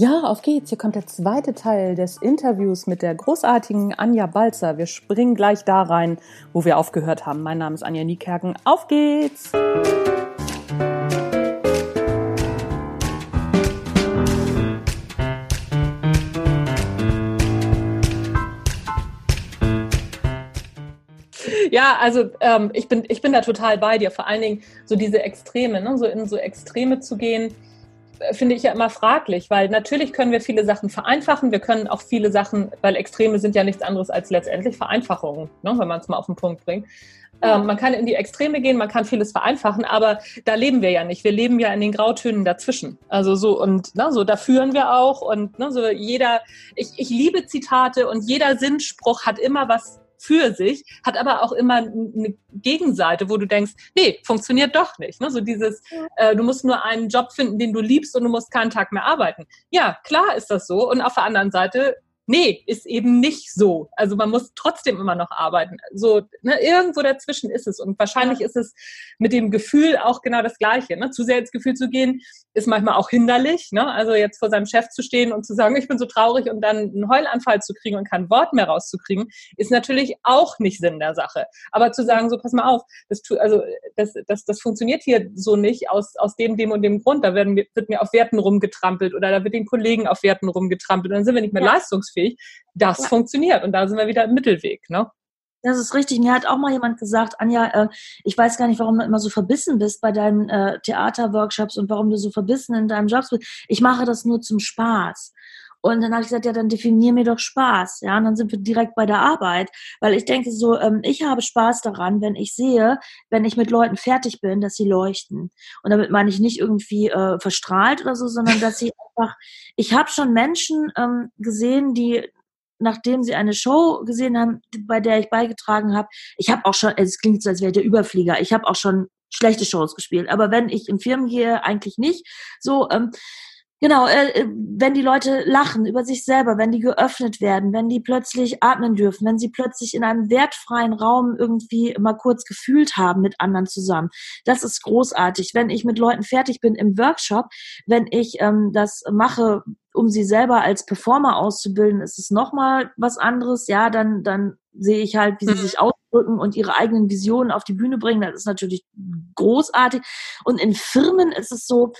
Ja, auf geht's. Hier kommt der zweite Teil des Interviews mit der großartigen Anja Balzer. Wir springen gleich da rein, wo wir aufgehört haben. Mein Name ist Anja Niekerken. Auf geht's! Ja, also ähm, ich, bin, ich bin da total bei dir. Vor allen Dingen so diese Extreme, ne? so in so Extreme zu gehen finde ich ja immer fraglich, weil natürlich können wir viele Sachen vereinfachen. Wir können auch viele Sachen, weil Extreme sind ja nichts anderes als letztendlich Vereinfachungen, ne, wenn man es mal auf den Punkt bringt. Ähm, man kann in die Extreme gehen, man kann vieles vereinfachen, aber da leben wir ja nicht. Wir leben ja in den Grautönen dazwischen. Also so und ne, so da führen wir auch und ne, so jeder. Ich, ich liebe Zitate und jeder Sinnspruch hat immer was für sich, hat aber auch immer eine Gegenseite, wo du denkst, nee, funktioniert doch nicht. Ne? So dieses, äh, du musst nur einen Job finden, den du liebst und du musst keinen Tag mehr arbeiten. Ja, klar ist das so. Und auf der anderen Seite nee, ist eben nicht so. Also man muss trotzdem immer noch arbeiten. So, ne, irgendwo dazwischen ist es. Und wahrscheinlich ja. ist es mit dem Gefühl auch genau das Gleiche. Ne? Zu sehr ins Gefühl zu gehen, ist manchmal auch hinderlich. Ne? Also jetzt vor seinem Chef zu stehen und zu sagen, ich bin so traurig und dann einen Heulanfall zu kriegen und kein Wort mehr rauszukriegen, ist natürlich auch nicht Sinn der Sache. Aber zu sagen, so pass mal auf, das, tu, also, das, das, das funktioniert hier so nicht aus, aus dem, dem und dem Grund. Da werden, wird mir auf Werten rumgetrampelt oder da wird den Kollegen auf Werten rumgetrampelt und dann sind wir nicht mehr ja. leistungsfähig leistungsfähig, das ja. funktioniert. Und da sind wir wieder im Mittelweg. Ne? Das ist richtig. Mir hat auch mal jemand gesagt, Anja, äh, ich weiß gar nicht, warum du immer so verbissen bist bei deinen äh, Theaterworkshops und warum du so verbissen in deinem Job bist. Ich mache das nur zum Spaß. Und dann habe ich gesagt, ja, dann definier mir doch Spaß. Ja, und dann sind wir direkt bei der Arbeit. Weil ich denke so, ähm, ich habe Spaß daran, wenn ich sehe, wenn ich mit Leuten fertig bin, dass sie leuchten. Und damit meine ich nicht irgendwie äh, verstrahlt oder so, sondern dass sie einfach, ich habe schon Menschen ähm, gesehen, die nachdem sie eine Show gesehen haben, bei der ich beigetragen habe, ich habe auch schon, es klingt so, als wäre der Überflieger, ich habe auch schon schlechte Shows gespielt. Aber wenn ich in Firmen gehe, eigentlich nicht. So, ähm, Genau, äh, äh, wenn die Leute lachen über sich selber, wenn die geöffnet werden, wenn die plötzlich atmen dürfen, wenn sie plötzlich in einem wertfreien Raum irgendwie mal kurz gefühlt haben mit anderen zusammen. Das ist großartig. Wenn ich mit Leuten fertig bin im Workshop, wenn ich ähm, das mache, um sie selber als Performer auszubilden, ist es nochmal was anderes. Ja, dann, dann sehe ich halt, wie sie mhm. sich ausdrücken und ihre eigenen Visionen auf die Bühne bringen. Das ist natürlich großartig. Und in Firmen ist es so,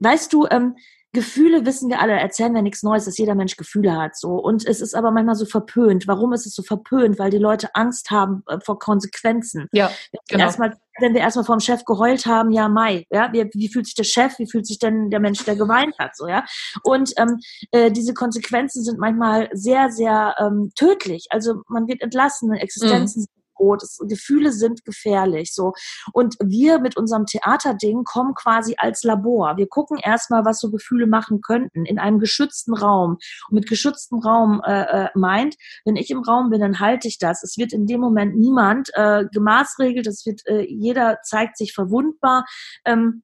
weißt du, ähm, Gefühle wissen wir alle, erzählen wir nichts Neues, dass jeder Mensch Gefühle hat, so. Und es ist aber manchmal so verpönt. Warum ist es so verpönt? Weil die Leute Angst haben äh, vor Konsequenzen. Ja, genau. Erstmal, wenn wir erstmal vom Chef geheult haben, ja, Mai, ja, wie, wie fühlt sich der Chef, wie fühlt sich denn der Mensch, der geweint hat, so, ja. Und ähm, äh, diese Konsequenzen sind manchmal sehr, sehr ähm, tödlich. Also man wird entlassen, Existenzen mhm. Brot. Es, Gefühle sind gefährlich. So. Und wir mit unserem Theaterding kommen quasi als Labor. Wir gucken erstmal, was so Gefühle machen könnten in einem geschützten Raum. Und mit geschütztem Raum äh, äh, meint, wenn ich im Raum bin, dann halte ich das. Es wird in dem Moment niemand äh, gemaßregelt. Es wird, äh, jeder zeigt sich verwundbar. Ähm,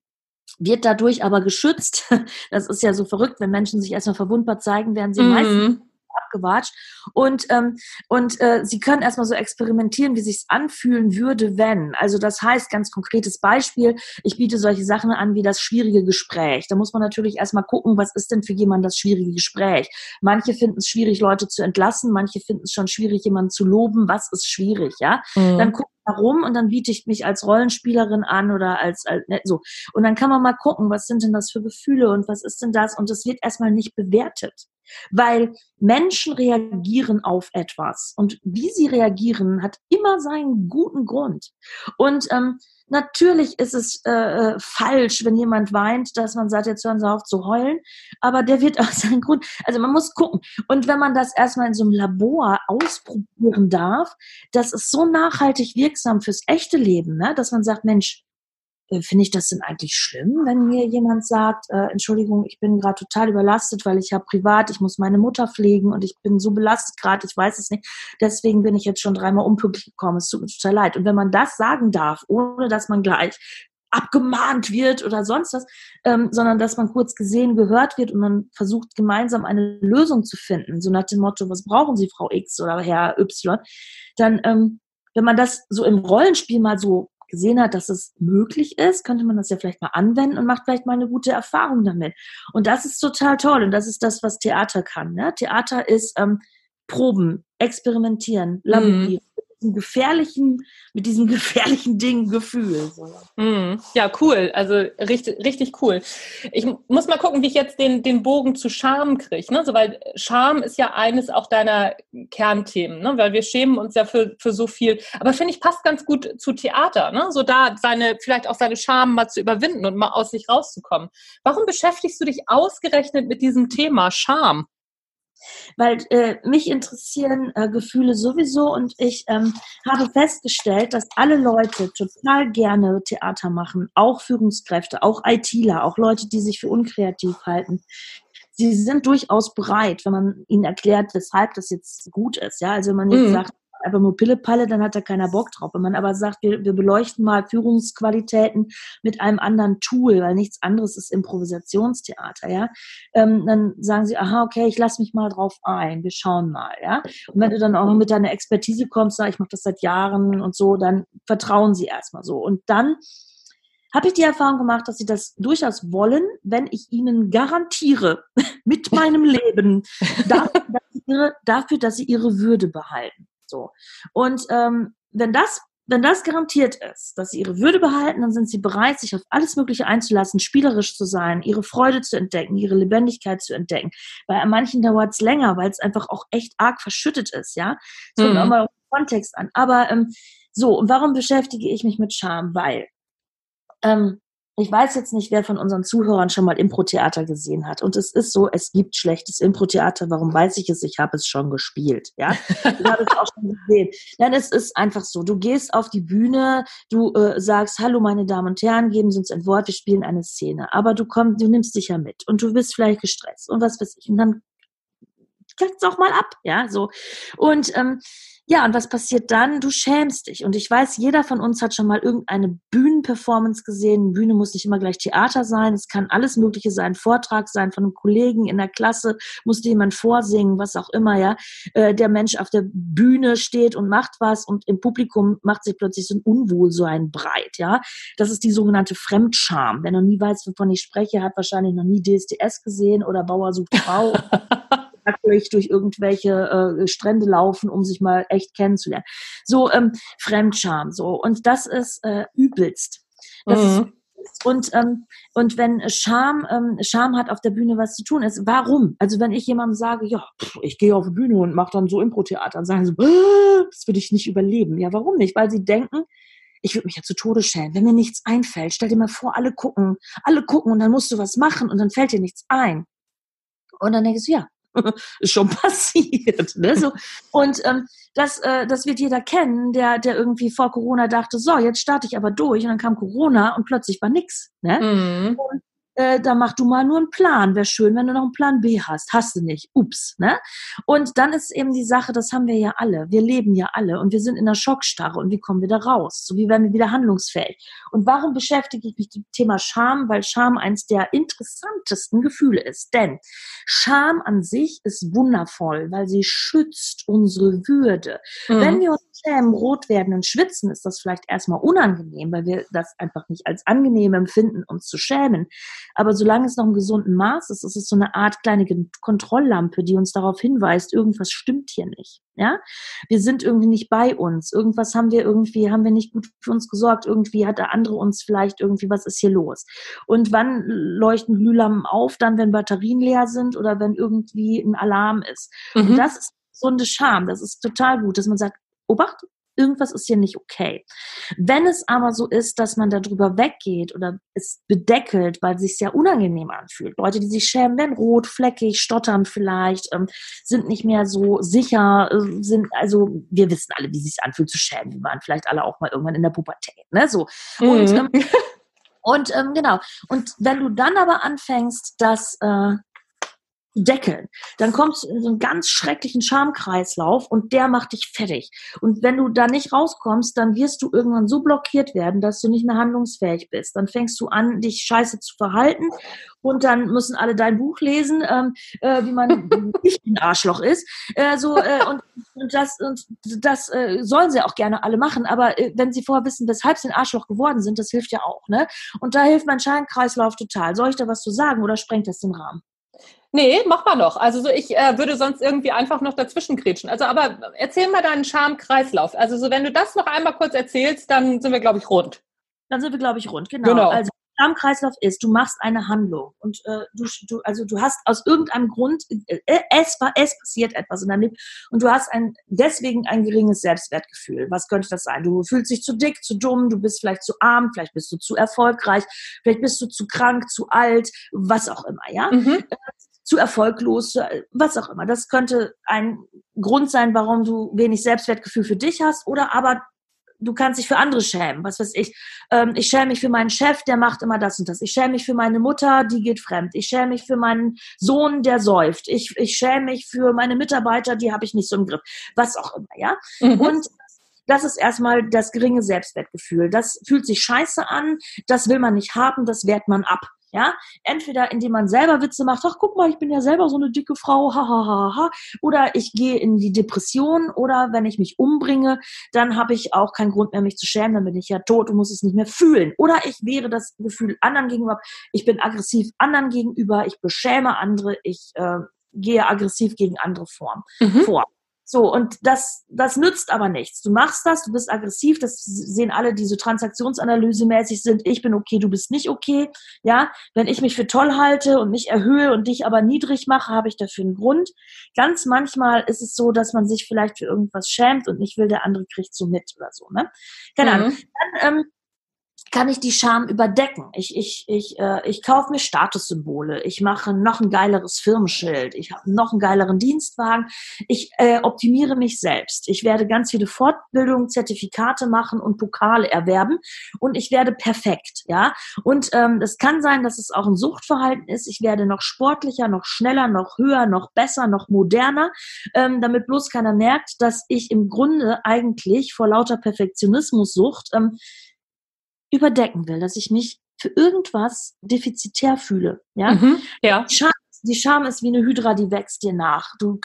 wird dadurch aber geschützt. Das ist ja so verrückt, wenn Menschen sich erstmal verwundbar zeigen, werden sie mhm. meistens abgewatscht. Und, ähm, und äh, sie können erstmal so experimentieren, wie sich anfühlen würde, wenn. Also das heißt, ganz konkretes Beispiel, ich biete solche Sachen an wie das schwierige Gespräch. Da muss man natürlich erstmal gucken, was ist denn für jemanden das schwierige Gespräch. Manche finden es schwierig, Leute zu entlassen, manche finden es schon schwierig, jemanden zu loben. Was ist schwierig, ja? Mhm. Dann gucken warum und dann biete ich mich als Rollenspielerin an oder als, als ne, so. Und dann kann man mal gucken, was sind denn das für Gefühle und was ist denn das? Und das wird erstmal nicht bewertet. Weil Menschen reagieren auf etwas und wie sie reagieren, hat immer seinen guten Grund. Und ähm, natürlich ist es äh, äh falsch, wenn jemand weint, dass man sagt, jetzt hören sie auf zu heulen, aber der wird auch seinen Grund. Also man muss gucken. Und wenn man das erstmal in so einem Labor ausprobieren darf, das ist so nachhaltig wirksam fürs echte Leben, ne? dass man sagt, Mensch, finde ich das denn eigentlich schlimm, wenn mir jemand sagt, äh, Entschuldigung, ich bin gerade total überlastet, weil ich habe privat, ich muss meine Mutter pflegen und ich bin so belastet gerade, ich weiß es nicht. Deswegen bin ich jetzt schon dreimal unpünktlich gekommen. Es tut mir total leid. Und wenn man das sagen darf, ohne dass man gleich abgemahnt wird oder sonst was, ähm, sondern dass man kurz gesehen, gehört wird und man versucht gemeinsam eine Lösung zu finden, so nach dem Motto, was brauchen Sie, Frau X oder Herr Y, dann, ähm, wenn man das so im Rollenspiel mal so gesehen hat, dass es möglich ist, könnte man das ja vielleicht mal anwenden und macht vielleicht mal eine gute Erfahrung damit. Und das ist total toll und das ist das, was Theater kann. Ne? Theater ist ähm, Proben, experimentieren, laborieren. Mhm gefährlichen, mit diesem gefährlichen Ding Gefühl. Mm, ja, cool. Also richtig, richtig cool. Ich muss mal gucken, wie ich jetzt den, den Bogen zu Scham kriege. Ne? So, weil Scham ist ja eines auch deiner Kernthemen, ne? weil wir schämen uns ja für, für so viel. Aber finde ich, passt ganz gut zu Theater. Ne? So da seine, vielleicht auch seine Scham mal zu überwinden und mal aus sich rauszukommen. Warum beschäftigst du dich ausgerechnet mit diesem Thema Scham? Weil äh, mich interessieren äh, Gefühle sowieso und ich ähm, habe festgestellt, dass alle Leute total gerne Theater machen, auch Führungskräfte, auch ITler, auch Leute, die sich für unkreativ halten. Sie sind durchaus bereit, wenn man ihnen erklärt, weshalb das jetzt gut ist. Ja, also wenn man jetzt mhm. sagt, einfach nur Pillepalle, dann hat da keiner Bock drauf. Wenn man aber sagt, wir, wir beleuchten mal Führungsqualitäten mit einem anderen Tool, weil nichts anderes ist Improvisationstheater, ja, ähm, dann sagen sie, aha, okay, ich lasse mich mal drauf ein, wir schauen mal, ja. Und wenn du dann auch noch mit deiner Expertise kommst, sag, ich mache das seit Jahren und so, dann vertrauen sie erstmal so. Und dann habe ich die Erfahrung gemacht, dass sie das durchaus wollen, wenn ich ihnen garantiere, mit meinem Leben, dafür, dass sie ihre, dafür, dass sie ihre Würde behalten. So. Und ähm, wenn das wenn das garantiert ist, dass sie ihre Würde behalten, dann sind sie bereit, sich auf alles Mögliche einzulassen, spielerisch zu sein, ihre Freude zu entdecken, ihre Lebendigkeit zu entdecken. Bei manchen dauert es länger, weil es einfach auch echt arg verschüttet ist, ja. Es kommt mhm. mal auf den Kontext an. Aber ähm, so, und warum beschäftige ich mich mit Scham? Weil ähm, ich weiß jetzt nicht, wer von unseren Zuhörern schon mal Impro-Theater gesehen hat. Und es ist so, es gibt schlechtes Impro-Theater. Warum weiß ich es? Ich habe es schon gespielt. Ja, ich habe es auch schon gesehen. Denn es ist einfach so. Du gehst auf die Bühne, du äh, sagst, hallo meine Damen und Herren, geben Sie uns ein Wort, wir spielen eine Szene. Aber du kommst, du nimmst dich ja mit und du bist vielleicht gestresst und was weiß ich. Und dann kackt es auch mal ab. Ja, so. Und ähm, ja, und was passiert dann? Du schämst dich. Und ich weiß, jeder von uns hat schon mal irgendeine Bühnenperformance gesehen. Bühne muss nicht immer gleich Theater sein. Es kann alles Mögliche sein. Vortrag sein von einem Kollegen in der Klasse, muss jemand vorsingen, was auch immer, ja. Äh, der Mensch auf der Bühne steht und macht was und im Publikum macht sich plötzlich so ein Unwohl, so ein Breit, ja. Das ist die sogenannte Fremdscham. Wer noch nie weiß, wovon ich spreche, hat wahrscheinlich noch nie DSDS gesehen oder Bauer sucht Frau. nackig durch irgendwelche äh, Strände laufen, um sich mal echt kennenzulernen. So ähm, Fremdscham, so und das ist äh, übelst. Das mhm. ist und, ähm, und wenn Scham, ähm, Scham hat auf der Bühne was zu tun ist, warum? Also wenn ich jemandem sage, ja, pff, ich gehe auf die Bühne und mache dann so Impro-Theater, dann sagen sie, das würde ich nicht überleben. Ja, warum nicht? Weil sie denken, ich würde mich ja zu Tode schämen, wenn mir nichts einfällt. Stell dir mal vor, alle gucken, alle gucken und dann musst du was machen und dann fällt dir nichts ein. Und dann denkst du, ja, ist schon passiert. Ne? So. Und ähm, das, äh, das wird jeder kennen, der, der irgendwie vor Corona dachte, so, jetzt starte ich aber durch. Und dann kam Corona und plötzlich war nix. Ne? Mhm. Und äh, da mach du mal nur einen Plan. Wäre schön, wenn du noch einen Plan B hast. Hast du nicht. Ups. Ne? Und dann ist eben die Sache, das haben wir ja alle. Wir leben ja alle und wir sind in der Schockstarre. Und wie kommen wir da raus? So wie werden wir wieder handlungsfähig? Und warum beschäftige ich mich mit dem Thema Scham? Weil Scham eins der interessantesten Gefühle ist. Denn Scham an sich ist wundervoll, weil sie schützt unsere Würde. Mhm. Wenn wir uns schämen, rot werden und schwitzen, ist das vielleicht erstmal unangenehm, weil wir das einfach nicht als angenehm empfinden, uns zu schämen. Aber solange es noch im gesunden Maß ist, ist es so eine Art kleine Kontrolllampe, die uns darauf hinweist, irgendwas stimmt hier nicht. Ja, wir sind irgendwie nicht bei uns. Irgendwas haben wir irgendwie, haben wir nicht gut für uns gesorgt. Irgendwie hat der andere uns vielleicht irgendwie, was ist hier los? Und wann leuchten Glühlampen auf? Dann, wenn Batterien leer sind oder wenn irgendwie ein Alarm ist. Mhm. Und das ist gesunde Scham. Das ist total gut, dass man sagt, Obacht, irgendwas ist hier nicht okay. Wenn es aber so ist, dass man darüber weggeht oder es bedeckelt, weil es sich sehr unangenehm anfühlt, Leute, die sich schämen, werden rot, fleckig, stottern vielleicht, ähm, sind nicht mehr so sicher, äh, sind, also wir wissen alle, wie es sich anfühlt zu schämen. Wir waren vielleicht alle auch mal irgendwann in der Pubertät, ne, so. Mhm. Und, ähm, und ähm, genau. Und wenn du dann aber anfängst, das äh, deckeln. Dann kommst du in so einen ganz schrecklichen Schamkreislauf und der macht dich fertig. Und wenn du da nicht rauskommst, dann wirst du irgendwann so blockiert werden, dass du nicht mehr handlungsfähig bist. Dann fängst du an, dich scheiße zu verhalten und dann müssen alle dein Buch lesen, ähm, äh, wie man nicht ein Arschloch ist. Äh, so, äh, und, und das, und das äh, sollen sie auch gerne alle machen, aber äh, wenn sie vorher wissen, weshalb sie ein Arschloch geworden sind, das hilft ja auch. Ne? Und da hilft mein Scheinkreislauf total. Soll ich da was zu sagen oder sprengt das den Rahmen? Nee, mach mal noch. Also so, ich äh, würde sonst irgendwie einfach noch dazwischen kretschen. Also aber erzähl mal deinen Schamkreislauf. Also so, wenn du das noch einmal kurz erzählst, dann sind wir, glaube ich, rund. Dann sind wir, glaube ich, rund, genau. genau. Also Schamkreislauf ist, du machst eine Handlung und äh, du, du, also du hast aus irgendeinem Grund, äh, es, es passiert etwas in deinem Leben und du hast ein, deswegen ein geringes Selbstwertgefühl. Was könnte das sein? Du fühlst dich zu dick, zu dumm, du bist vielleicht zu arm, vielleicht bist du zu erfolgreich, vielleicht bist du zu krank, zu alt, was auch immer, ja? Mhm. Zu erfolglos, was auch immer. Das könnte ein Grund sein, warum du wenig Selbstwertgefühl für dich hast oder aber du kannst dich für andere schämen. Was weiß ich. Ähm, ich schäme mich für meinen Chef, der macht immer das und das. Ich schäme mich für meine Mutter, die geht fremd. Ich schäme mich für meinen Sohn, der säuft. Ich, ich schäme mich für meine Mitarbeiter, die habe ich nicht so im Griff. Was auch immer, ja. Mhm. Und das ist erstmal das geringe Selbstwertgefühl. Das fühlt sich scheiße an, das will man nicht haben, das wehrt man ab. Ja, entweder indem man selber Witze macht, ach guck mal, ich bin ja selber so eine dicke Frau, ha ha ha ha, oder ich gehe in die Depression oder wenn ich mich umbringe, dann habe ich auch keinen Grund mehr, mich zu schämen, dann bin ich ja tot und muss es nicht mehr fühlen. Oder ich wehre das Gefühl anderen gegenüber, ich bin aggressiv anderen gegenüber, ich beschäme andere, ich äh, gehe aggressiv gegen andere Form, mhm. vor. So, und das, das nützt aber nichts. Du machst das, du bist aggressiv, das sehen alle, die so transaktionsanalysemäßig sind. Ich bin okay, du bist nicht okay. Ja, wenn ich mich für toll halte und mich erhöhe und dich aber niedrig mache, habe ich dafür einen Grund. Ganz manchmal ist es so, dass man sich vielleicht für irgendwas schämt und nicht will, der andere kriegt so mit oder so, ne? Keine mhm. Ahnung. Dann, ähm, kann ich die Scham überdecken. Ich, ich, ich, äh, ich kaufe mir Statussymbole. Ich mache noch ein geileres Firmenschild. Ich habe noch einen geileren Dienstwagen. Ich äh, optimiere mich selbst. Ich werde ganz viele Fortbildungen, Zertifikate machen und Pokale erwerben. Und ich werde perfekt. Ja. Und ähm, es kann sein, dass es auch ein Suchtverhalten ist. Ich werde noch sportlicher, noch schneller, noch höher, noch besser, noch moderner, ähm, damit bloß keiner merkt, dass ich im Grunde eigentlich vor lauter Perfektionismussucht ähm, überdecken will, dass ich mich für irgendwas defizitär fühle. Ja, mhm, ja. Die Scham, die Scham ist wie eine Hydra, die wächst dir nach. Du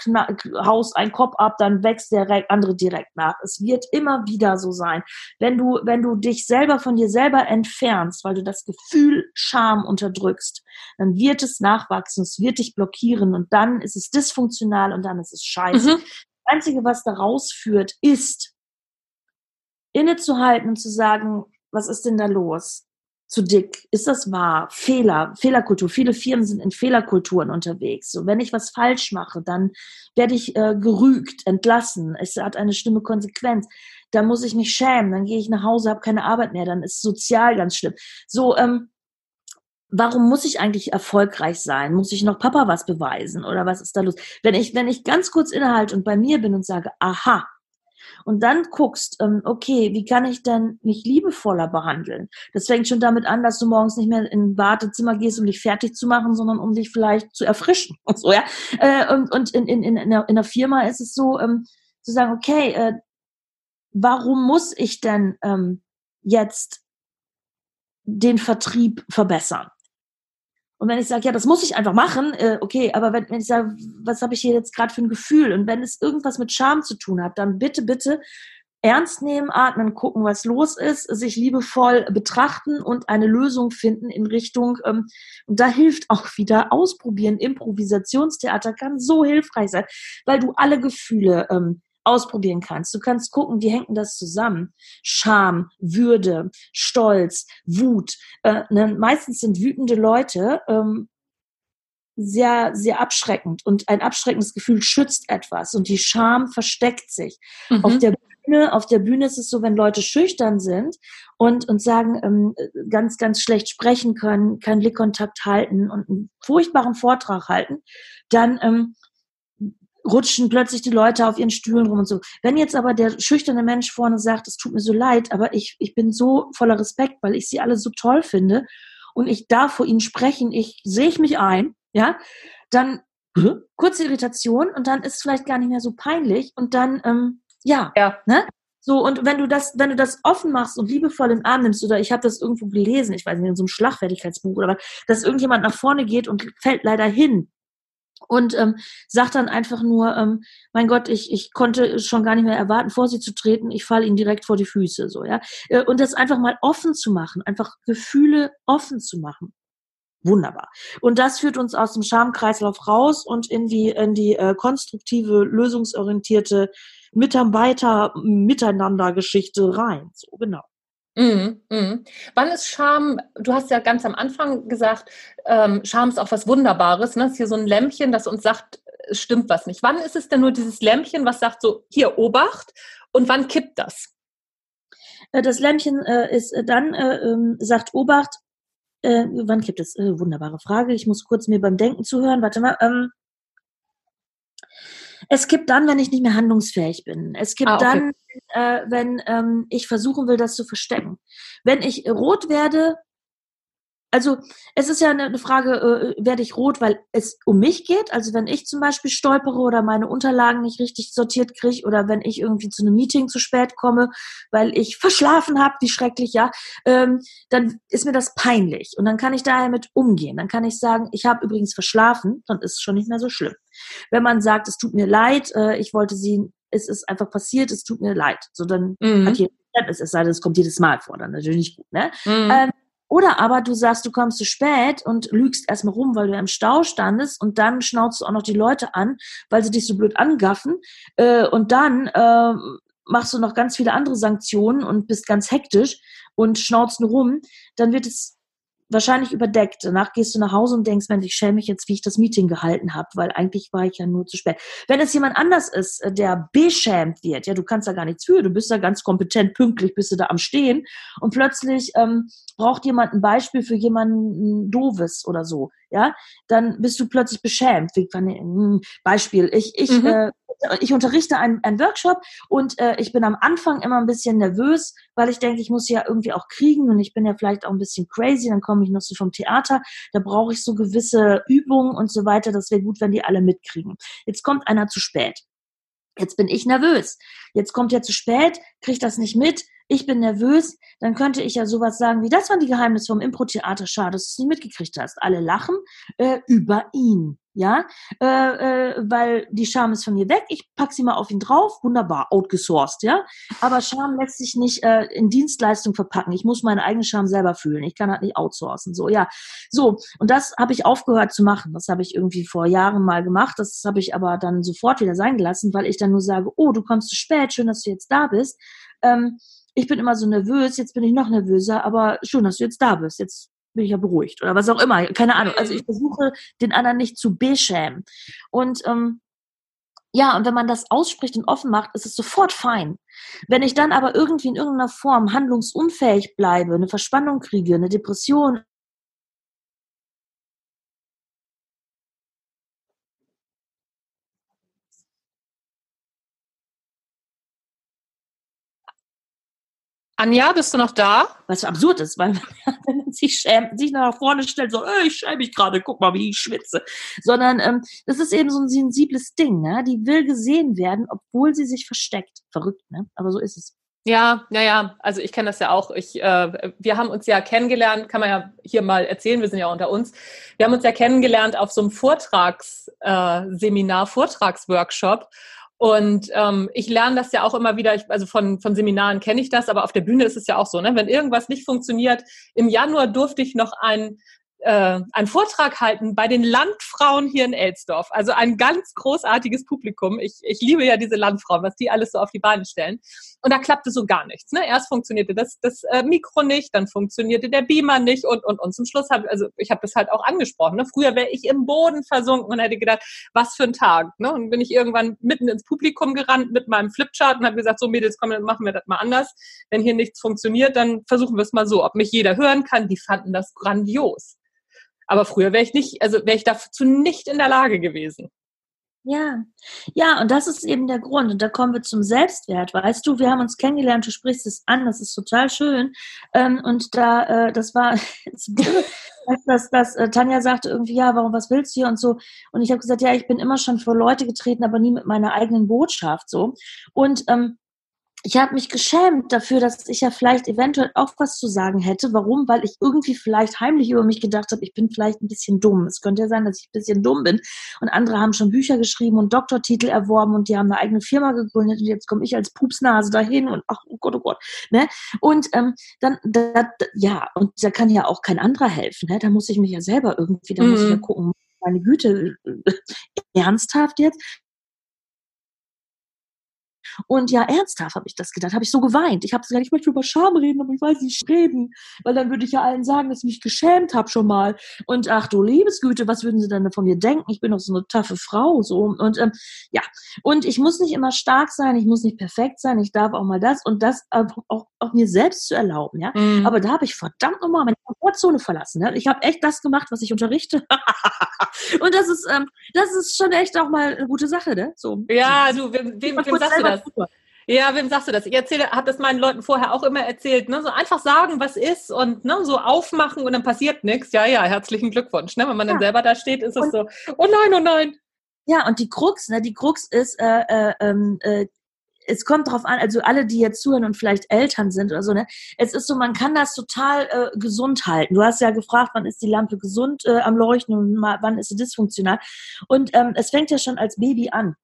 haust einen Kopf ab, dann wächst der andere direkt nach. Es wird immer wieder so sein. Wenn du, wenn du dich selber von dir selber entfernst, weil du das Gefühl Scham unterdrückst, dann wird es nachwachsen, es wird dich blockieren und dann ist es dysfunktional und dann ist es scheiße. Mhm. Das Einzige, was daraus führt, ist, innezuhalten und zu sagen, was ist denn da los? Zu dick? Ist das wahr? Fehler, Fehlerkultur. Viele Firmen sind in Fehlerkulturen unterwegs. So, wenn ich was falsch mache, dann werde ich äh, gerügt, entlassen. Es hat eine schlimme Konsequenz. Dann muss ich mich schämen. Dann gehe ich nach Hause, habe keine Arbeit mehr. Dann ist sozial ganz schlimm. So, ähm, warum muss ich eigentlich erfolgreich sein? Muss ich noch Papa was beweisen? Oder was ist da los? Wenn ich, wenn ich ganz kurz innehalte und bei mir bin und sage, aha, und dann guckst, ähm, okay, wie kann ich denn mich liebevoller behandeln? Das fängt schon damit an, dass du morgens nicht mehr in ein Wartezimmer gehst, um dich fertig zu machen, sondern um dich vielleicht zu erfrischen und so, ja. Äh, und und in, in, in, in, der, in der Firma ist es so, ähm, zu sagen, okay, äh, warum muss ich denn ähm, jetzt den Vertrieb verbessern? Und wenn ich sage, ja, das muss ich einfach machen, äh, okay, aber wenn, wenn ich sage, was habe ich hier jetzt gerade für ein Gefühl? Und wenn es irgendwas mit Scham zu tun hat, dann bitte, bitte ernst nehmen, atmen, gucken, was los ist, sich liebevoll betrachten und eine Lösung finden in Richtung, ähm, und da hilft auch wieder ausprobieren. Improvisationstheater kann so hilfreich sein, weil du alle Gefühle ähm, ausprobieren kannst. Du kannst gucken, wie hängt das zusammen? Scham, Würde, Stolz, Wut. Äh, ne? Meistens sind wütende Leute ähm, sehr, sehr abschreckend und ein abschreckendes Gefühl schützt etwas und die Scham versteckt sich. Mhm. Auf der Bühne, auf der Bühne ist es so, wenn Leute schüchtern sind und, und sagen, ähm, ganz, ganz schlecht sprechen können, keinen Blickkontakt halten und einen furchtbaren Vortrag halten, dann ähm, rutschen plötzlich die Leute auf ihren Stühlen rum und so. Wenn jetzt aber der schüchterne Mensch vorne sagt, es tut mir so leid, aber ich, ich bin so voller Respekt, weil ich sie alle so toll finde und ich darf vor ihnen sprechen, ich sehe ich mich ein, ja, dann kurze Irritation und dann ist es vielleicht gar nicht mehr so peinlich und dann, ähm, ja, ja. Ne? So, und wenn du das, wenn du das offen machst und liebevoll in den Arm nimmst, oder ich habe das irgendwo gelesen, ich weiß nicht, in so einem Schlagfertigkeitsbuch oder was, dass irgendjemand nach vorne geht und fällt leider hin und ähm, sagt dann einfach nur, ähm, mein Gott, ich, ich konnte schon gar nicht mehr erwarten, vor sie zu treten, ich falle ihnen direkt vor die Füße, so, ja. Äh, und das einfach mal offen zu machen, einfach Gefühle offen zu machen. Wunderbar. Und das führt uns aus dem Schamkreislauf raus und in die, in die äh, konstruktive, lösungsorientierte Mitarbeiter, Miteinander Geschichte rein. So, genau. Mhm, mhm. Wann ist Scham, du hast ja ganz am Anfang gesagt, ähm, Scham ist auch was Wunderbares. Ne? Das ist hier so ein Lämpchen, das uns sagt, es stimmt was nicht. Wann ist es denn nur dieses Lämpchen, was sagt so, hier, Obacht? Und wann kippt das? Äh, das Lämpchen äh, ist äh, dann, äh, ähm, sagt Obacht, äh, wann kippt es? Äh, wunderbare Frage. Ich muss kurz mir beim Denken zuhören. Warte mal. Ähm, es gibt dann, wenn ich nicht mehr handlungsfähig bin. Es gibt ah, okay. dann, äh, wenn ähm, ich versuchen will, das zu verstecken. Wenn ich rot werde, also es ist ja eine Frage, äh, werde ich rot, weil es um mich geht? Also wenn ich zum Beispiel stolpere oder meine Unterlagen nicht richtig sortiert kriege oder wenn ich irgendwie zu einem Meeting zu spät komme, weil ich verschlafen habe, wie schrecklich, ja, ähm, dann ist mir das peinlich und dann kann ich daher mit umgehen. Dann kann ich sagen, ich habe übrigens verschlafen, dann ist es schon nicht mehr so schlimm. Wenn man sagt, es tut mir leid, äh, ich wollte sie, es ist einfach passiert, es tut mir leid, so dann mhm. hat jeder es sei denn, es kommt jedes Mal vor, dann natürlich nicht gut. Ne? Mhm. Ähm, oder aber du sagst, du kommst zu spät und lügst erstmal rum, weil du im Stau standest und dann schnauzt du auch noch die Leute an, weil sie dich so blöd angaffen. Äh, und dann äh, machst du noch ganz viele andere Sanktionen und bist ganz hektisch und schnauzt nur rum. Dann wird es wahrscheinlich überdeckt. Danach gehst du nach Hause und denkst, Mensch, ich schäme mich jetzt, wie ich das Meeting gehalten habe, weil eigentlich war ich ja nur zu spät. Wenn es jemand anders ist, äh, der beschämt wird, ja, du kannst da gar nichts für, du bist da ganz kompetent, pünktlich, bist du da am Stehen und plötzlich ähm, braucht jemand ein Beispiel für jemanden doofes oder so, ja, dann bist du plötzlich beschämt. Wie, hm, Beispiel, ich, ich mhm. äh, ich unterrichte einen, einen Workshop und äh, ich bin am Anfang immer ein bisschen nervös, weil ich denke, ich muss ja irgendwie auch kriegen und ich bin ja vielleicht auch ein bisschen crazy, dann komme ich noch so vom Theater, da brauche ich so gewisse Übungen und so weiter, das wäre gut, wenn die alle mitkriegen. Jetzt kommt einer zu spät. Jetzt bin ich nervös. Jetzt kommt er zu spät, kriegt das nicht mit. Ich bin nervös. Dann könnte ich ja sowas sagen wie, das waren die Geheimnisse vom Impro-Theater. Schade, dass du es nicht mitgekriegt hast. Alle lachen äh, über ihn ja, äh, äh, weil die Scham ist von mir weg, ich pack sie mal auf ihn drauf, wunderbar, outgesourced, ja, aber Scham lässt sich nicht äh, in Dienstleistung verpacken, ich muss meine eigene Scham selber fühlen, ich kann halt nicht outsourcen, so, ja, so, und das habe ich aufgehört zu machen, das habe ich irgendwie vor Jahren mal gemacht, das habe ich aber dann sofort wieder sein gelassen, weil ich dann nur sage, oh, du kommst zu spät, schön, dass du jetzt da bist, ähm, ich bin immer so nervös, jetzt bin ich noch nervöser, aber schön, dass du jetzt da bist, jetzt bin ich ja beruhigt oder was auch immer. Keine Ahnung. Also ich versuche, den anderen nicht zu beschämen. Und ähm, ja, und wenn man das ausspricht und offen macht, ist es sofort fein. Wenn ich dann aber irgendwie in irgendeiner Form handlungsunfähig bleibe, eine Verspannung kriege, eine Depression, Anja, bist du noch da? Was absurd ist, weil wenn man sich, schämt, sich nach vorne stellt, so, äh, ich schäme mich gerade, guck mal, wie ich schwitze. Sondern ähm, das ist eben so ein sensibles Ding, ne? Die will gesehen werden, obwohl sie sich versteckt. Verrückt, ne? Aber so ist es. Ja, ja, ja. Also ich kenne das ja auch. Ich, äh, wir haben uns ja kennengelernt, kann man ja hier mal erzählen, wir sind ja unter uns. Wir haben uns ja kennengelernt auf so einem Vortragsseminar, äh, Vortragsworkshop. Und ähm, ich lerne das ja auch immer wieder, ich, also von, von Seminaren kenne ich das, aber auf der Bühne ist es ja auch so, ne? wenn irgendwas nicht funktioniert. Im Januar durfte ich noch ein äh, einen Vortrag halten bei den Landfrauen hier in Elsdorf. Also ein ganz großartiges Publikum. Ich, ich liebe ja diese Landfrauen, was die alles so auf die Beine stellen. Und da klappte so gar nichts. Ne? Erst funktionierte das, das äh, Mikro nicht, dann funktionierte der Beamer nicht und, und, und zum Schluss habe also ich habe das halt auch angesprochen. Ne? Früher wäre ich im Boden versunken und hätte gedacht, was für ein Tag. Ne? Und bin ich irgendwann mitten ins Publikum gerannt mit meinem Flipchart und habe gesagt, so Mädels, komm, dann machen wir das mal anders. Wenn hier nichts funktioniert, dann versuchen wir es mal so. Ob mich jeder hören kann, die fanden das grandios. Aber früher wäre ich nicht, also wäre ich dazu nicht in der Lage gewesen. Ja, ja, und das ist eben der Grund. Und da kommen wir zum Selbstwert. Weißt du, wir haben uns kennengelernt, du sprichst es an, das ist total schön. Ähm, und da, äh, das war, dass, dass äh, Tanja sagte irgendwie, ja, warum, was willst du hier und so. Und ich habe gesagt, ja, ich bin immer schon vor Leute getreten, aber nie mit meiner eigenen Botschaft so. Und ähm, ich habe mich geschämt dafür, dass ich ja vielleicht eventuell auch was zu sagen hätte. Warum? Weil ich irgendwie vielleicht heimlich über mich gedacht habe, ich bin vielleicht ein bisschen dumm. Es könnte ja sein, dass ich ein bisschen dumm bin. Und andere haben schon Bücher geschrieben und Doktortitel erworben und die haben eine eigene Firma gegründet und jetzt komme ich als Pupsnase dahin und ach oh Gott, oh Gott. Ne? Und ähm, dann, da, ja, und da kann ja auch kein anderer helfen. Ne? Da muss ich mich ja selber irgendwie, da mhm. muss ich ja mhm. gucken, meine Güte, äh, ernsthaft jetzt? Und ja, ernsthaft habe ich das gedacht, habe ich so geweint. Ich habe gesagt, ich möchte über Scham reden, aber ich weiß nicht reden, weil dann würde ich ja allen sagen, dass ich mich geschämt habe schon mal. Und ach du Liebesgüte, was würden sie dann von mir denken? Ich bin doch so eine taffe Frau so und ähm, ja. Und ich muss nicht immer stark sein, ich muss nicht perfekt sein, ich darf auch mal das und das auch, auch, mir selbst zu erlauben, ja. Mhm. Aber da habe ich verdammt nochmal meine Komfortzone verlassen. Ne? Ich habe echt das gemacht, was ich unterrichte. und das ist, ähm, das ist schon echt auch mal eine gute Sache, ne? So. Ja, du, wem, wem, wem sagst du das? Ja, wem sagst du das? Ich erzähle, habe das meinen Leuten vorher auch immer erzählt. Ne? So einfach sagen, was ist und ne, so aufmachen und dann passiert nichts. Ja, ja, herzlichen Glückwunsch. Ne? Wenn man ja. dann selber da steht, ist es so, oh nein, oh nein. Ja, und die Krux, ne, die Krux ist, äh, äh, ähm, äh, es kommt darauf an, also alle, die jetzt zuhören und vielleicht Eltern sind oder so, ne, es ist so, man kann das total äh, gesund halten. Du hast ja gefragt, wann ist die Lampe gesund äh, am Leuchten und wann ist sie dysfunktional. Und ähm, es fängt ja schon als Baby an.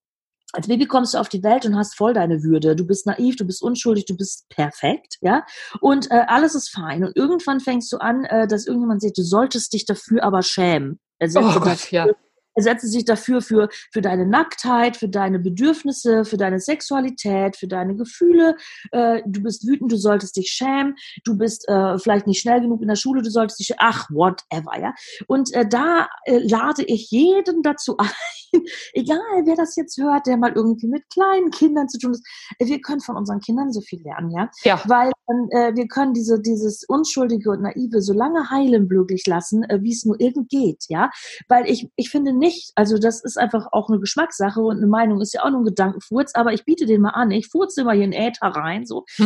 Als Baby kommst du auf die Welt und hast voll deine Würde. Du bist naiv, du bist unschuldig, du bist perfekt, ja. Und äh, alles ist fein. Und irgendwann fängst du an, äh, dass irgendjemand sagt, du solltest dich dafür aber schämen. Er oh Gott, ja. Er setzt sich dafür für, für deine Nacktheit, für deine Bedürfnisse, für deine Sexualität, für deine Gefühle. Äh, du bist wütend, du solltest dich schämen. Du bist äh, vielleicht nicht schnell genug in der Schule, du solltest dich, ach, whatever, ja. Und äh, da äh, lade ich jeden dazu ein, egal wer das jetzt hört, der mal irgendwie mit kleinen Kindern zu tun ist. Wir können von unseren Kindern so viel lernen, ja. ja. Weil äh, wir können diese, dieses Unschuldige und Naive so lange heilen möglich lassen, äh, wie es nur irgend geht, ja. Weil ich, ich finde nicht, nicht. Also das ist einfach auch eine Geschmackssache und eine Meinung ist ja auch nur ein Gedankenfurz, aber ich biete den mal an. Ich furze immer hier in Äther rein. So.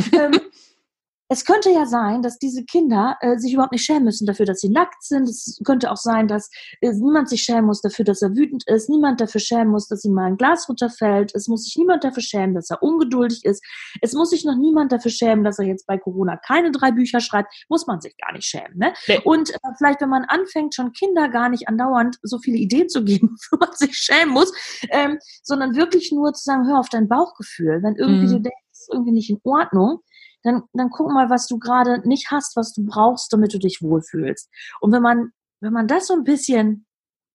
es könnte ja sein, dass diese Kinder äh, sich überhaupt nicht schämen müssen dafür, dass sie nackt sind. Es könnte auch sein, dass äh, niemand sich schämen muss dafür, dass er wütend ist. Niemand dafür schämen muss, dass ihm mal ein Glas runterfällt. Es muss sich niemand dafür schämen, dass er ungeduldig ist. Es muss sich noch niemand dafür schämen, dass er jetzt bei Corona keine drei Bücher schreibt. Muss man sich gar nicht schämen. Ne? Nee. Und äh, vielleicht, wenn man anfängt, schon Kinder gar nicht andauernd so viele Ideen zu geben, wo man sich schämen muss, ähm, sondern wirklich nur zu sagen, hör auf dein Bauchgefühl. Wenn irgendwie mhm. du denkst, ist irgendwie nicht in Ordnung, dann, dann guck mal, was du gerade nicht hast, was du brauchst, damit du dich wohlfühlst. Und wenn man, wenn man das so ein bisschen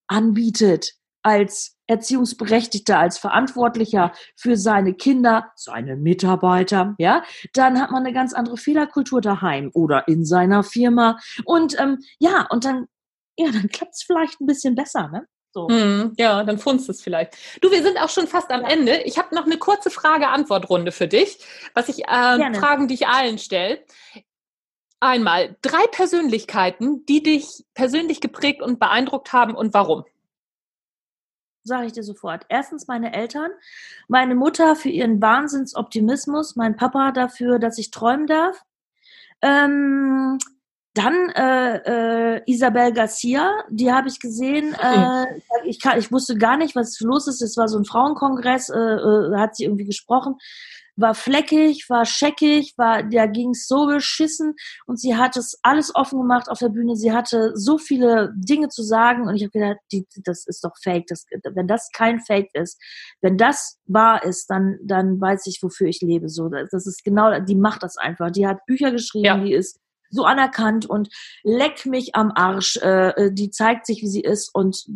anbietet als Erziehungsberechtigter, als Verantwortlicher für seine Kinder, seine Mitarbeiter, ja, dann hat man eine ganz andere Fehlerkultur daheim oder in seiner Firma. Und ähm, ja, und dann, ja, dann klappt es vielleicht ein bisschen besser, ne? So. Mm, ja, dann funzt es vielleicht. Du, wir sind auch schon fast am Ende. Ich habe noch eine kurze Frage-Antwort-Runde für dich, was ich äh, Fragen, die ich allen stelle. Einmal drei Persönlichkeiten, die dich persönlich geprägt und beeindruckt haben und warum? Sage ich dir sofort. Erstens meine Eltern, meine Mutter für ihren Wahnsinnsoptimismus, mein Papa dafür, dass ich träumen darf. Ähm, dann äh, äh, Isabel Garcia, die habe ich gesehen. Äh, ich, kann, ich wusste gar nicht, was los ist. Es war so ein Frauenkongress, äh, äh, hat sie irgendwie gesprochen. War fleckig, war scheckig, war, da ging's so beschissen und sie hat es alles offen gemacht auf der Bühne. Sie hatte so viele Dinge zu sagen und ich habe gedacht, die, das ist doch Fake. Das, wenn das kein Fake ist, wenn das wahr ist, dann, dann weiß ich, wofür ich lebe. So, das ist genau, die macht das einfach. Die hat Bücher geschrieben, ja. die ist so anerkannt und leck mich am Arsch. Äh, äh, die zeigt sich, wie sie ist und,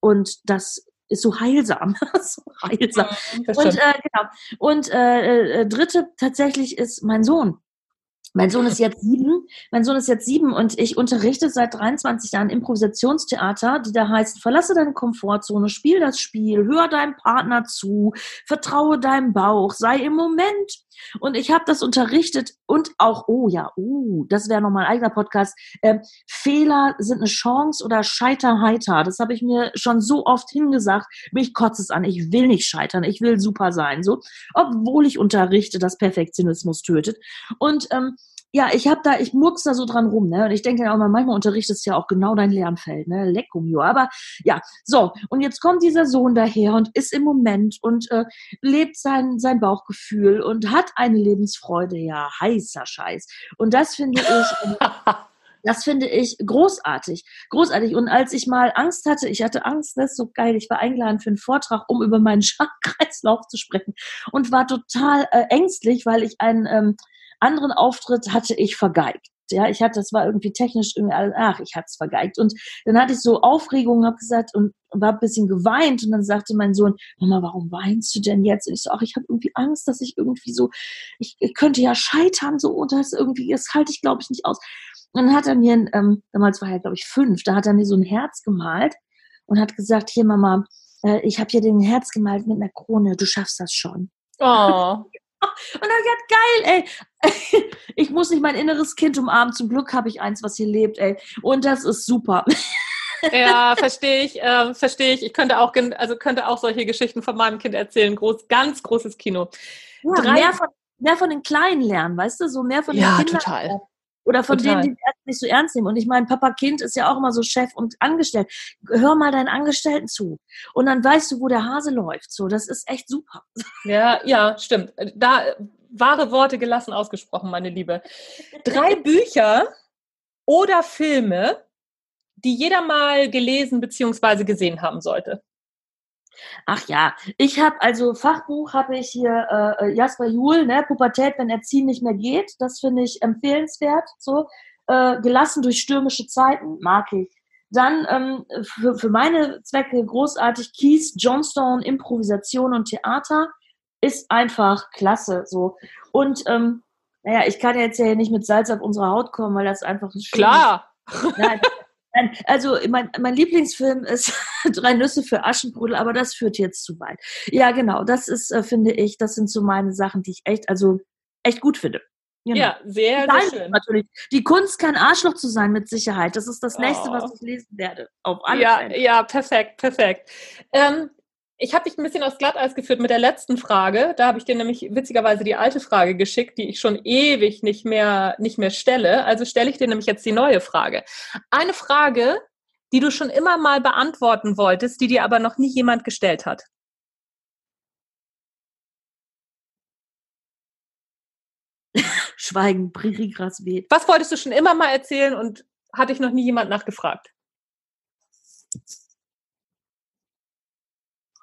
und das ist so heilsam. so heilsam. Ja, und äh, genau. Und äh, äh, dritte tatsächlich ist mein Sohn. Mein Sohn ist jetzt sieben. Mein Sohn ist jetzt sieben und ich unterrichte seit 23 Jahren Improvisationstheater, die da heißt, verlasse deine Komfortzone, spiel das Spiel, hör deinem Partner zu, vertraue deinem Bauch, sei im Moment Und ich habe das unterrichtet und auch, oh ja, oh, das wäre nochmal ein eigener Podcast. Ähm, Fehler sind eine Chance oder Scheiter heiter. Das habe ich mir schon so oft hingesagt. Mich kotzt es an. Ich will nicht scheitern. Ich will super sein. So, obwohl ich unterrichte, dass Perfektionismus tötet. Und ähm, ja, ich habe da, ich murks da so dran rum, ne? Und ich denke auch mal, manchmal unterrichtest du ja auch genau dein Lernfeld, ne? Leckumio. Aber ja, so. Und jetzt kommt dieser Sohn daher und ist im Moment und äh, lebt sein, sein Bauchgefühl und hat eine Lebensfreude. Ja, heißer Scheiß. Und das finde ich. Ähm, das finde ich großartig. Großartig. Und als ich mal Angst hatte, ich hatte Angst, das ist so geil, ich war eingeladen für einen Vortrag, um über meinen Schachkreislauf zu sprechen und war total äh, ängstlich, weil ich einen ähm, anderen Auftritt hatte ich vergeigt. Ja, ich hatte, das war irgendwie technisch irgendwie alles, ach, ich hatte es vergeigt. Und dann hatte ich so Aufregung, habe gesagt und war ein bisschen geweint und dann sagte mein Sohn, Mama, warum weinst du denn jetzt? Und ich so, ach, ich habe irgendwie Angst, dass ich irgendwie so, ich, ich könnte ja scheitern so und das irgendwie, das halte ich glaube ich nicht aus. Und dann hat er mir, ähm, damals war er glaube ich fünf, da hat er mir so ein Herz gemalt und hat gesagt, hier Mama, äh, ich habe hier den Herz gemalt mit einer Krone, du schaffst das schon. Oh. Und dann gesagt, geil, ey. Ich muss nicht mein inneres Kind umarmen. Zum Glück habe ich eins, was hier lebt, ey. Und das ist super. Ja, verstehe ich, äh, verstehe ich. Ich könnte auch, also könnte auch solche Geschichten von meinem Kind erzählen. Groß, ganz großes Kino. Ja, mehr, von, mehr von den Kleinen lernen, weißt du? So mehr von den ja, Kindern. Total. Oder von Total. denen, die es nicht so ernst nehmen. Und ich meine, Papa Kind ist ja auch immer so Chef und Angestellt. Hör mal deinen Angestellten zu. Und dann weißt du, wo der Hase läuft. So, das ist echt super. Ja, ja, stimmt. Da wahre Worte gelassen ausgesprochen, meine Liebe. Drei Bücher oder Filme, die jeder mal gelesen bzw. gesehen haben sollte. Ach ja, ich habe also Fachbuch habe ich hier äh, äh, Jasper Juhl, ne, Pubertät, wenn Erziehen nicht mehr geht. Das finde ich empfehlenswert. So äh, gelassen durch stürmische Zeiten mag ich. Dann ähm, für, für meine Zwecke großartig Keys, Johnstone, Improvisation und Theater ist einfach klasse. So und ähm, naja, ich kann jetzt ja nicht mit Salz auf unsere Haut kommen, weil das einfach ein Klar. Nein, also mein, mein Lieblingsfilm ist Drei Nüsse für Aschenbrödel, aber das führt jetzt zu weit. Ja, genau, das ist, äh, finde ich, das sind so meine Sachen, die ich echt, also echt gut finde. Genau. Ja, sehr, sehr schön. Natürlich. Die Kunst, kein Arschloch zu sein, mit Sicherheit. Das ist das nächste, oh. was ich lesen werde. Auf alle ja, Fälle. ja, perfekt, perfekt. Ähm, ich habe dich ein bisschen aufs Glatteis geführt mit der letzten Frage. Da habe ich dir nämlich witzigerweise die alte Frage geschickt, die ich schon ewig nicht mehr, nicht mehr stelle. Also stelle ich dir nämlich jetzt die neue Frage. Eine Frage, die du schon immer mal beantworten wolltest, die dir aber noch nie jemand gestellt hat. Schweigen, Pririegras weht. Was wolltest du schon immer mal erzählen und hat dich noch nie jemand nachgefragt?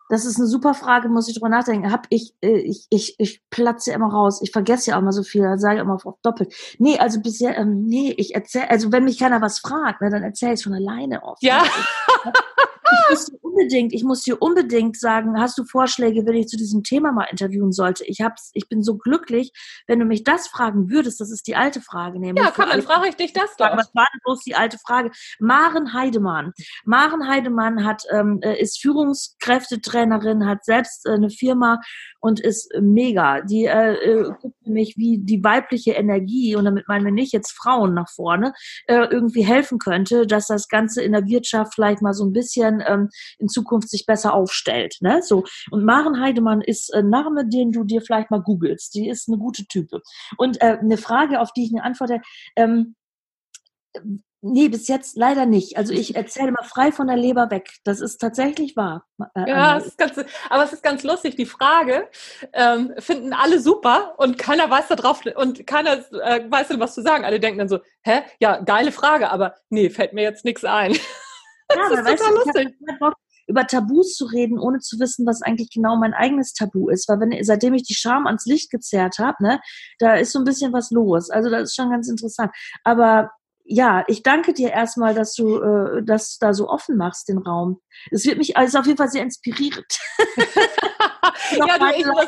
Das ist eine super Frage, muss ich drüber nachdenken. Hab ich, äh, ich, ich, ich platze immer raus. Ich vergesse ja auch mal so viel, dann sage ich immer doppelt. Nee, also bisher, ähm, nee, ich erzähle, also wenn mich keiner was fragt, ne, dann erzähle ich es von alleine oft. Ja. Ich muss dir unbedingt, ich muss dir unbedingt sagen, hast du Vorschläge, wenn ich zu diesem Thema mal interviewen sollte? Ich hab's, ich bin so glücklich, wenn du mich das fragen würdest, das ist die alte Frage, nämlich. Ja, komm, dann frage ich dich das doch. Was war denn bloß die alte Frage? Maren Heidemann. Maren Heidemann hat, ähm, äh, ist Führungskräftetrainerin, hat selbst äh, eine Firma und ist mega. Die äh, äh, guckt nämlich, wie die weibliche Energie, und damit meinen wir nicht jetzt Frauen nach vorne, äh, irgendwie helfen könnte, dass das Ganze in der Wirtschaft vielleicht mal so ein bisschen ähm, in Zukunft sich besser aufstellt. Ne? So. Und Maren Heidemann ist ein Name, den du dir vielleicht mal googelst. Die ist eine gute Type. Und äh, eine Frage, auf die ich eine Antworte, ähm, Nee, bis jetzt leider nicht. Also ich erzähle mal frei von der Leber weg. Das ist tatsächlich wahr. Äh, ja, es ganz, aber es ist ganz lustig. Die Frage ähm, finden alle super und keiner weiß da drauf und keiner äh, weiß dann was zu sagen. Alle denken dann so, hä, ja, geile Frage, aber nee, fällt mir jetzt nichts ein. Ja, das ist total du, lustig. Bock, über Tabus zu reden, ohne zu wissen, was eigentlich genau mein eigenes Tabu ist. Weil wenn, seitdem ich die Scham ans Licht gezerrt habe, ne, da ist so ein bisschen was los. Also das ist schon ganz interessant. Aber ja, ich danke dir erstmal, dass du äh, das da so offen machst, den Raum. Es wird mich, also auf jeden Fall sehr inspirierend. ja, du, ich, muss,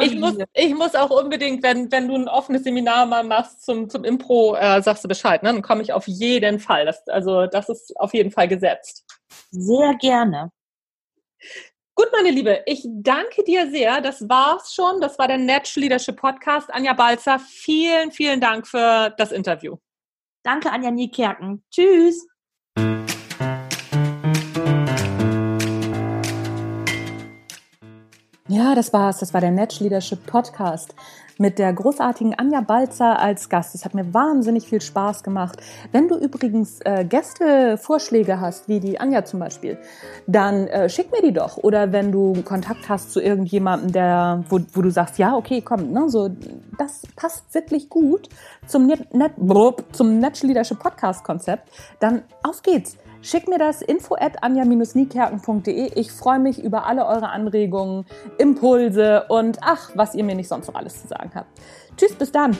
ich, muss, ich muss auch unbedingt, wenn, wenn du ein offenes Seminar mal machst zum, zum Impro, äh, sagst du Bescheid, ne? dann komme ich auf jeden Fall. Das, also das ist auf jeden Fall gesetzt. Sehr gerne. Gut, meine Liebe, ich danke dir sehr. Das war's schon. Das war der Natural Leadership Podcast. Anja Balzer, vielen, vielen Dank für das Interview. Danke, Anja Niekerken. Tschüss. Ja, das war's. Das war der Natural Leadership Podcast mit der großartigen Anja Balzer als Gast. Es hat mir wahnsinnig viel Spaß gemacht. Wenn du übrigens äh, Gästevorschläge hast, wie die Anja zum Beispiel, dann äh, schick mir die doch. Oder wenn du Kontakt hast zu irgendjemandem, der, wo, wo du sagst, ja, okay, komm, ne, so, das passt wirklich gut zum, Net, Net, zum Natural Leadership Podcast Konzept, dann auf geht's. Schick mir das info at anja-niekerken.de. Ich freue mich über alle eure Anregungen, Impulse und ach, was ihr mir nicht sonst noch alles zu sagen habt. Tschüss, bis dann.